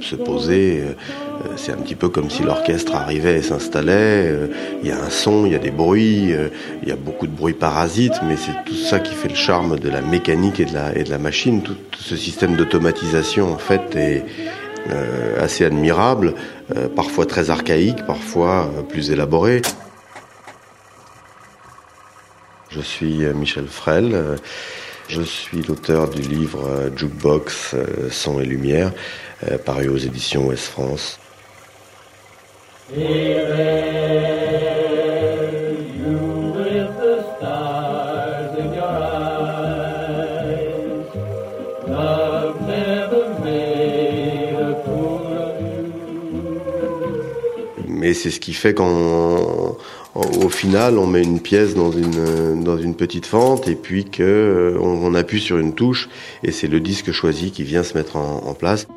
se, poser, euh, c'est un petit peu comme si l'orchestre arrivait et s'installait. Euh, il y a un son, il y a des bruits, euh, il y a beaucoup de bruits parasites, mais c'est tout ça qui fait le charme de la mécanique et de la, et de la machine. Tout, ce système d'automatisation, en fait, est assez admirable, parfois très archaïque, parfois plus élaboré. Je suis Michel Frel. Je suis l'auteur du livre euh, Jukebox, euh, Son et Lumière, euh, paru aux éditions Ouest France. Mais c'est ce qui fait qu'on au final, on met une pièce dans une, dans une petite fente et puis que euh, on, appuie sur une touche et c'est le disque choisi qui vient se mettre en place.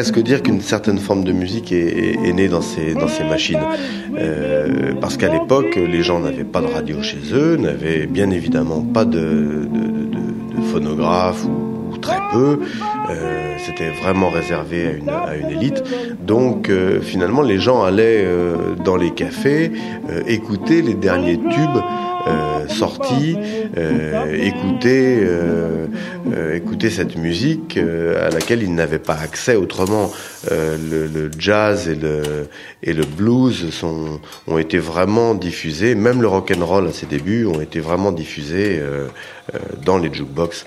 Presque dire qu'une certaine forme de musique est, née dans ces, dans ces machines. Euh, parce qu'à l'époque, les gens n'avaient pas de radio chez eux, n'avaient bien évidemment pas de, phonographe ou, très peu. Euh, c'était vraiment réservé à une, à une élite. Donc euh, finalement, les gens allaient dans les cafés écouter les derniers tubes euh, euh, écouter, euh, écouter cette musique à laquelle ils n'avaient pas accès autrement. Le, jazz et le, et le blues sont, ont été vraiment diffusés, même le rock and roll à ses débuts ont été vraiment diffusés dans les jukebox.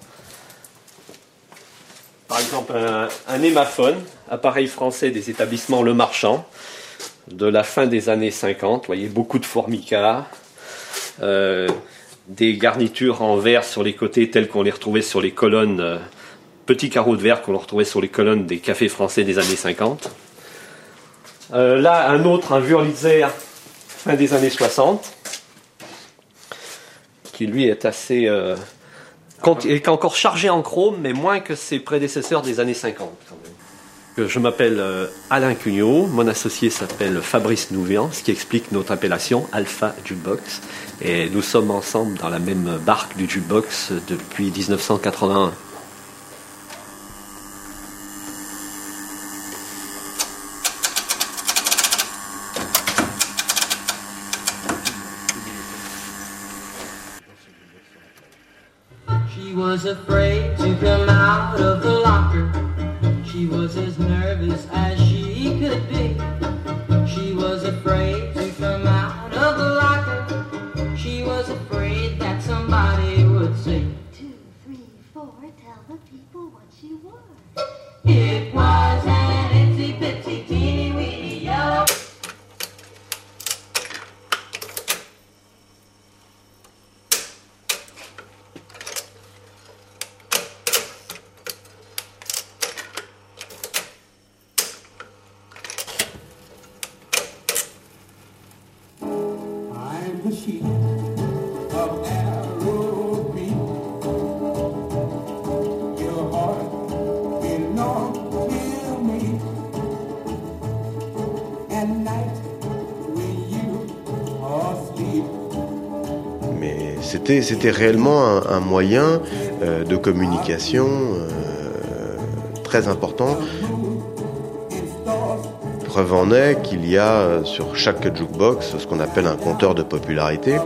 Un, un hémaphone, appareil français des établissements Le Marchand, de la fin des années 50, vous voyez beaucoup de formica, euh, des garnitures en verre sur les côtés telles qu'on les retrouvait sur les colonnes, euh, petits carreaux de verre qu'on retrouvait sur les colonnes des cafés français des années 50. Euh, là, un autre, un Wurlitzer, fin des années 60, qui lui est assez... il est encore chargé en chrome, mais moins que ses prédécesseurs des années 50 Je m'appelle Alain Cugnot, mon associé s'appelle Fabrice Nouvian, ce qui explique notre appellation Alpha Jukebox. Et nous sommes ensemble dans la même barque du jukebox depuis 1981. Four, tell the people what she was. It was Mais c'était, c'était réellement un, moyen euh, de communication euh, très important. Preuve en est qu'il y a euh, sur chaque jukebox ce qu'on appelle un compteur de popularité.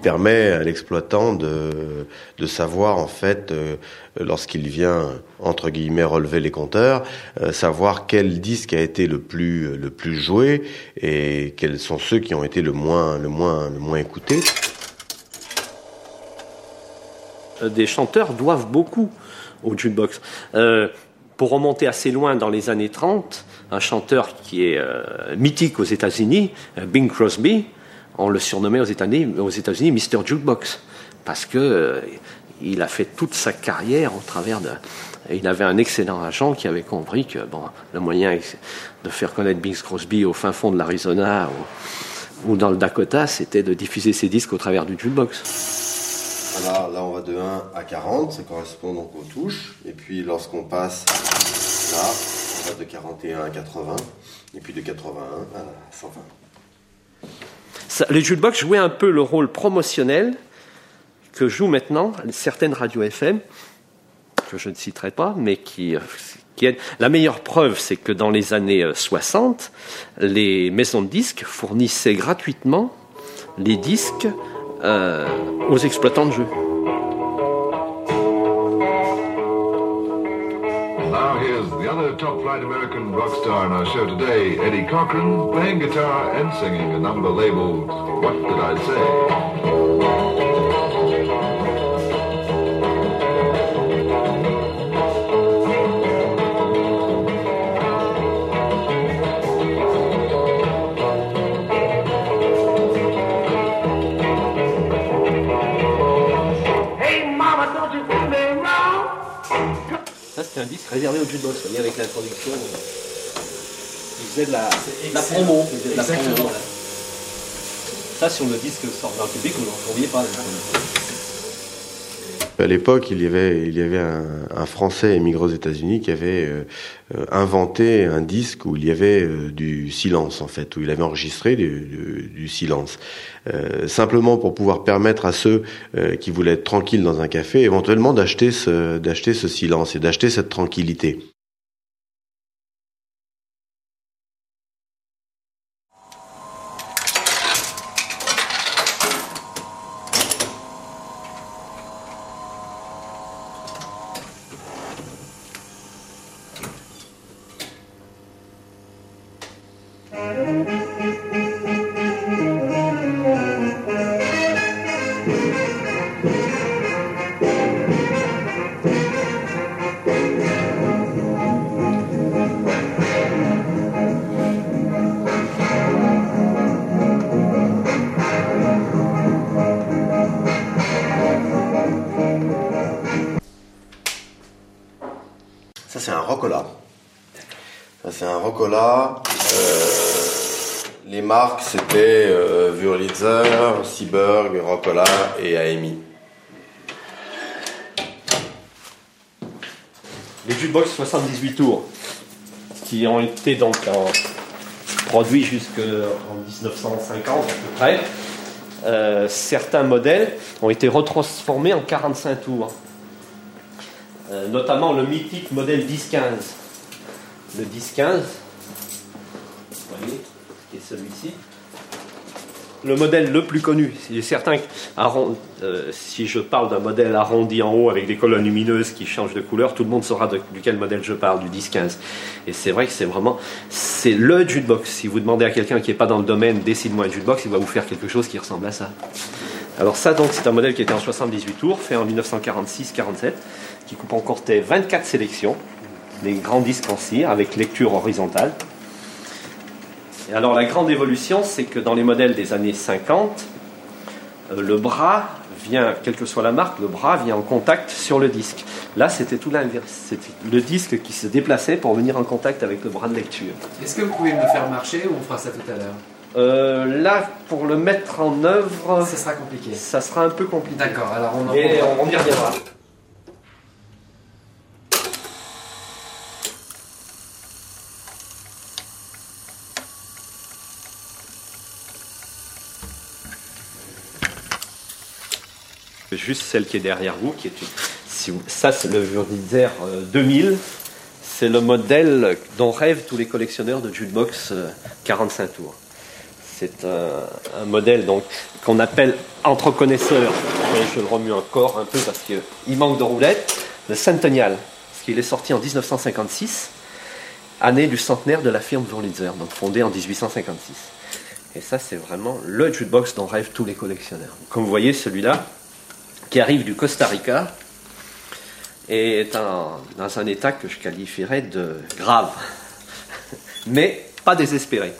Permet à l'exploitant de, de savoir en fait euh, lorsqu'il vient entre guillemets relever les compteurs, euh, savoir quel disque a été le plus le plus joué et quels sont ceux qui ont été le moins le moins le moins écoutés. Euh, des chanteurs doivent beaucoup au jukebox. Pour remonter assez loin dans les années 30, un chanteur qui est mythique aux États-Unis, Bing Crosby, on le surnommait aux États-Unis, aux États-Unis Mr. Jukebox, parce que euh, il a fait toute sa carrière au travers de. et il avait un excellent agent qui avait compris que bon, le moyen de faire connaître Bing Crosby au fin fond de l'Arizona ou, ou dans le Dakota, c'était de diffuser ses disques au travers du jukebox. Là, là, on va de 1 à 40, ça correspond donc aux touches. Et puis lorsqu'on passe là, on va de 41 à 80, et puis de 81 à 120. Ça, les jukebox jouaient un peu le rôle promotionnel que jouent maintenant certaines radios FM, que je ne citerai pas, mais qui, euh. La meilleure preuve, c'est que dans les années euh, 60, les maisons de disques fournissaient gratuitement les disques euh, aux exploitants de jeux. The other top flight American rock star in our show today, Eddie Cochran, playing guitar and singing a number labeled What Did I Say? Un disque réservé au jukebox, vous voyez, avec l'introduction. Il faisait de la, de la promo. il faisait de la promo, voilà. Ça, sur le disque sort dans le public, vous ne trouviez pas. À l'époque, il y avait, il y avait un, Français émigré aux États-Unis qui avait euh, inventé un disque où il y avait euh, du silence en fait, où il avait enregistré du, silence, Euh, simplement pour pouvoir permettre à ceux qui voulaient être tranquilles dans un café, éventuellement d'acheter ce silence et d'acheter cette tranquillité. C'est un rocola. C'est un rocola. Euh, les marques, c'était euh, Wurlitzer, Seaburg, Rocola et AMI. Les jukebox 78 tours, qui ont été donc en- produits jusqu'en 1950 à peu près, euh, certains modèles ont été retransformés en 45 tours. Euh, notamment le mythique modèle 10-15. Le 10-15, vous voyez, qui est celui-ci. Le modèle le plus connu, il est certain que euh, si je parle d'un modèle arrondi en haut avec des colonnes lumineuses qui changent de couleur, tout le monde saura de, duquel modèle je parle, du 10-15. Et c'est vrai que c'est vraiment, c'est le jukebox. Si vous demandez à quelqu'un qui n'est pas dans le domaine, décide-moi un jukebox, il va vous faire quelque chose qui ressemble à ça. Alors ça, donc, c'est un modèle qui était en 78 tours, fait en 1946-47, qui comportait 24 sélections, des grands disques en cire avec lecture horizontale. Et alors la grande évolution, c'est que dans les modèles des années 50, euh, le bras vient, quelle que soit la marque, le bras vient en contact sur le disque. Là, c'était tout l'inverse. C'était le disque qui se déplaçait pour venir en contact avec le bras de lecture. Est-ce que vous pouvez me faire marcher ou on fera ça tout à l'heure? Euh, là, pour le mettre en œuvre, ça sera compliqué. Ça sera un peu compliqué. D'accord. Alors on, y reviendra. Juste celle qui est derrière vous, qui est une... ça c'est le Juridizer 2000, euh, c'est le modèle dont rêvent tous les collectionneurs de jukebox euh, 45 tours. C'est un, modèle donc qu'on appelle entre connaisseurs, je le remue encore un peu parce qu'il manque de roulettes, le Centennial, parce qu'il est sorti en 1956, année du centenaire de la firme Wurlitzer, donc fondée en 1856. Et ça, c'est vraiment le jukebox dont rêvent tous les collectionneurs. Comme vous voyez, celui-là, qui arrive du Costa Rica, est dans un état que je qualifierais de grave, mais pas désespéré.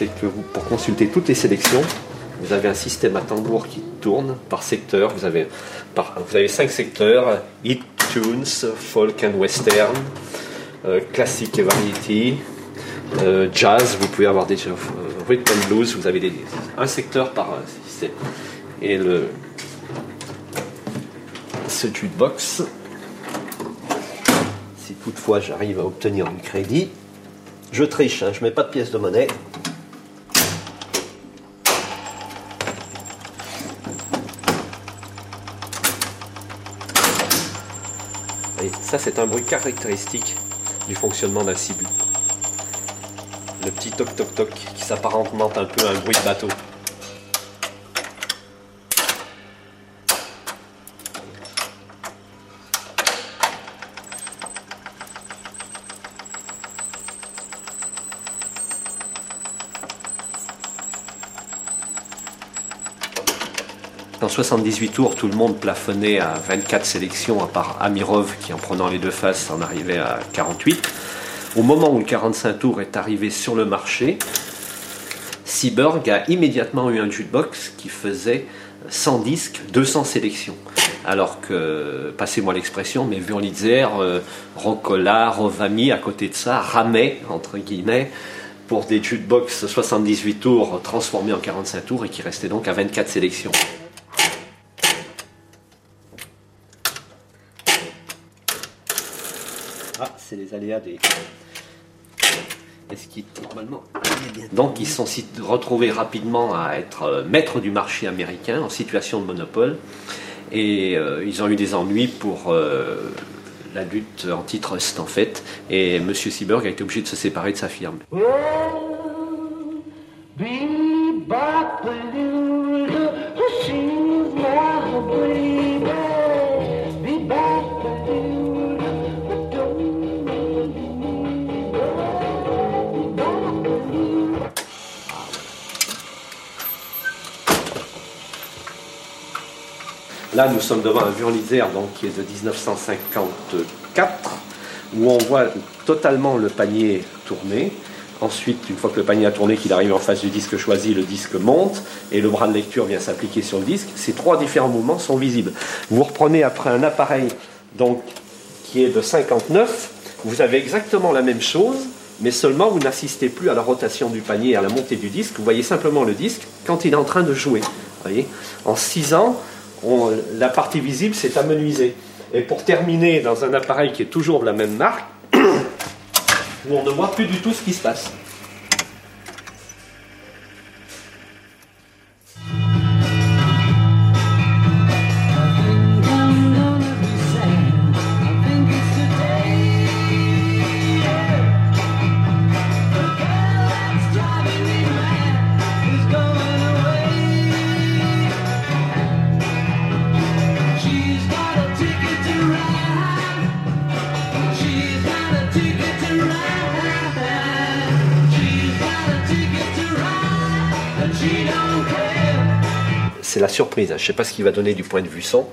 C'est que vous, pour consulter toutes les sélections, vous avez un système à tambour qui tourne par secteur. Vous avez, par- vous avez cinq secteurs tunes, folk and western, euh, classique et variety, euh, jazz. Vous pouvez avoir des euh, rhythm and blues. Vous avez des- un secteur par euh, système. Et le ce jukebox, si toutefois j'arrive à obtenir du crédit, je triche, hein, je mets pas de pièces de monnaie. Et ça, c'est un bruit caractéristique du fonctionnement d'un cible. Le petit toc toc toc qui s'apparente un peu à un bruit de bateau. En 78 tours, tout le monde plafonnait à 24 sélections, à part Amirov qui, en prenant les deux faces, en arrivait à 48. Au moment où le 45 tours est arrivé sur le marché, Seaburg a immédiatement eu un jukebox qui faisait 100 disques, 200 sélections. Alors que, passez-moi l'expression, mais Wurlitzer, euh, Rocola, Rovami, à côté de ça, ramaient, entre guillemets, pour des jukebox 78 tours transformés en 45 tours et qui restaient donc à 24 sélections. Ah, c'est les aléas des. Est-ce qu'il normalement. Donc, ils sont retrouvés rapidement à être euh, maîtres du marché américain en situation de monopole. Et euh, ils ont eu des ennuis pour euh, la lutte antitrust, en fait. Et M. Seaburg a été obligé de se séparer de sa firme. Là, nous sommes devant un Wurlitzer donc, qui est de 1954, où on voit totalement le panier tourner. Ensuite, une fois que le panier a tourné, qu'il arrive en face du disque choisi, le disque monte et le bras de lecture vient s'appliquer sur le disque. Ces trois différents mouvements sont visibles. Vous reprenez après un appareil donc, qui est de 59, vous avez exactement la même chose, mais seulement vous n'assistez plus à la rotation du panier à la montée du disque. Vous voyez simplement le disque quand il est en train de jouer. Voyez? En 6 ans, la partie visible s'est amenuisée. Et pour terminer, dans un appareil qui est toujours de la même marque, où on ne voit plus du tout ce qui se passe. surprise. Je ne sais pas ce qu'il va donner du point de vue sang.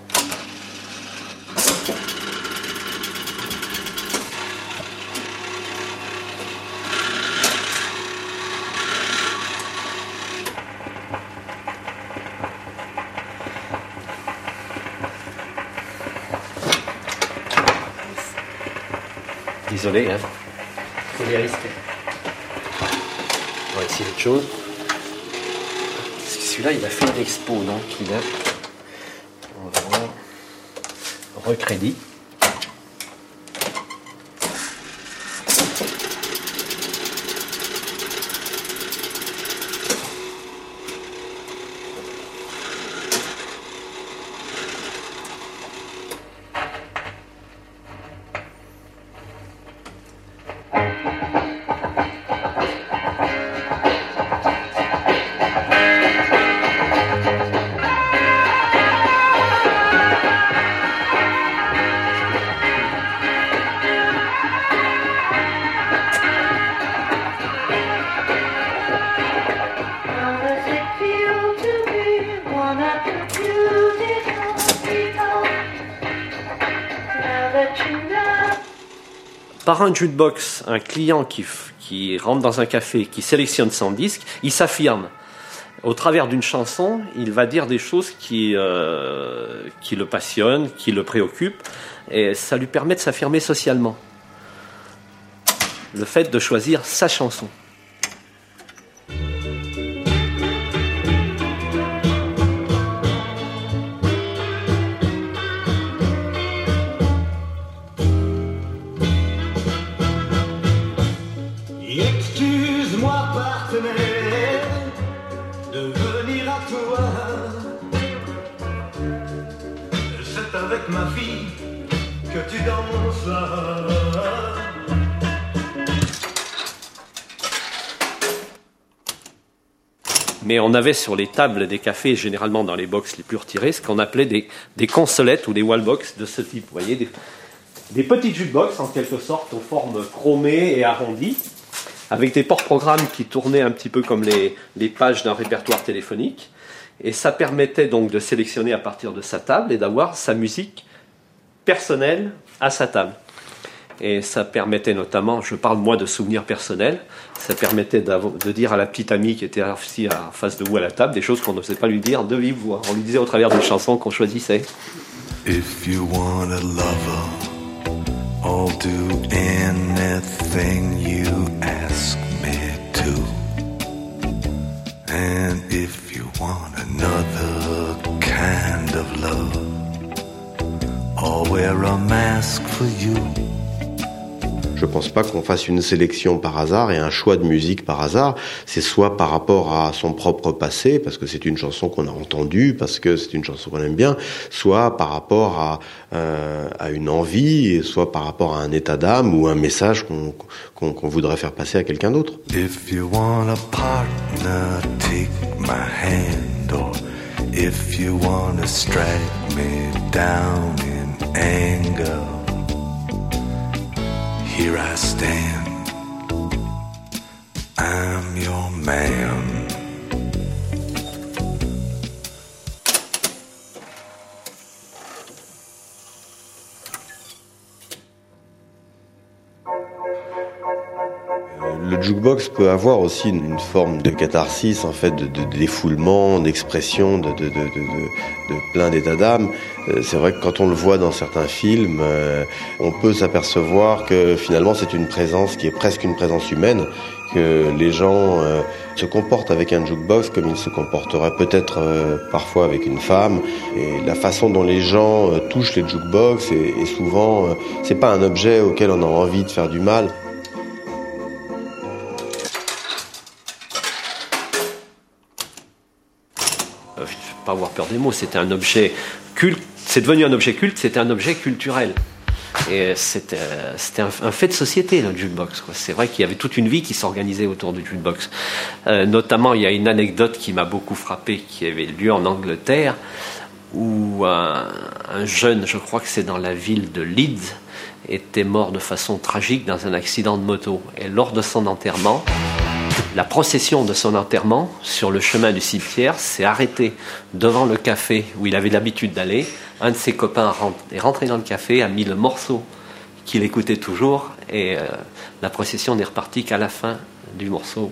Désolé, hein. C'est risqué. On va essayer autre chose. Celui-là, il a fait une expo, donc il a. Recrédit. Par un jukebox, un client qui, rentre dans un café, qui sélectionne son disque, il s'affirme. Au travers d'une chanson, il va dire des choses qui, euh, qui le passionnent, qui le préoccupent, et ça lui permet de s'affirmer socialement. Le fait de choisir sa chanson. Mais on avait sur les tables des cafés, généralement dans les box les plus retirées, ce qu'on appelait des, des consolettes ou des wallbox de ce type. Vous voyez, des, des petites jukebox en quelque sorte, aux formes chromées et arrondies, avec des porte-programmes qui tournaient un petit peu comme les pages d'un répertoire téléphonique. Et ça permettait donc de sélectionner à partir de sa table et d'avoir sa musique personnelle à sa table. Et ça permettait notamment, je parle moi de souvenirs personnels, ça permettait de dire à la petite amie qui était assise en face de vous à la table des choses qu'on n'osait pas lui dire de vive voix. On lui disait au travers des chansons qu'on choisissait. If you want a lover, I'll do anything you ask me to. And if you want another kind of love, I'll wear a mask for you. Je pense pas qu'on fasse une sélection par hasard et un choix de musique par hasard. C'est soit par rapport à son propre passé, parce que c'est une chanson qu'on a entendue, parce que c'est une chanson qu'on aime bien, soit par rapport à, euh, à une envie, soit par rapport à un état d'âme ou un message qu'on qu'on voudrait faire passer à quelqu'un d'autre. If you want a partner, take my hand. Or if you want to strike me down anger, here I stand. I'm your man. Le jukebox peut avoir aussi une, forme de catharsis, en fait, de, de- défoulement, d'expression, de, plein d'états d'âme. Euh, C'est vrai que quand on le voit dans certains films, euh, on peut s'apercevoir que finalement c'est une présence qui est presque une présence humaine, que les gens euh, se comportent avec un jukebox comme ils se comporteraient peut-être parfois avec une femme. Et la façon dont les gens touchent les jukebox est, est souvent, c'est pas un objet auquel on a envie de faire du mal. Pas avoir peur des mots, c'était un objet culte, c'est devenu un objet culte, c'était un objet culturel. Et c'était euh, c'était un, un fait de société, le jukebox. C'est vrai qu'il y avait toute une vie qui s'organisait autour du jukebox. Euh, notamment, il y a une anecdote qui m'a beaucoup frappé, qui avait lieu en Angleterre, où un jeune, je crois que c'est dans la ville de Leeds, était mort de façon tragique dans un accident de moto. Et lors de son enterrement, la procession de son enterrement sur le chemin du cimetière s'est arrêtée devant le café où il avait l'habitude d'aller. Un de ses copains est rentré dans le café, a mis le morceau qu'il écoutait toujours et euh, la procession n'est repartie qu'à la fin du morceau.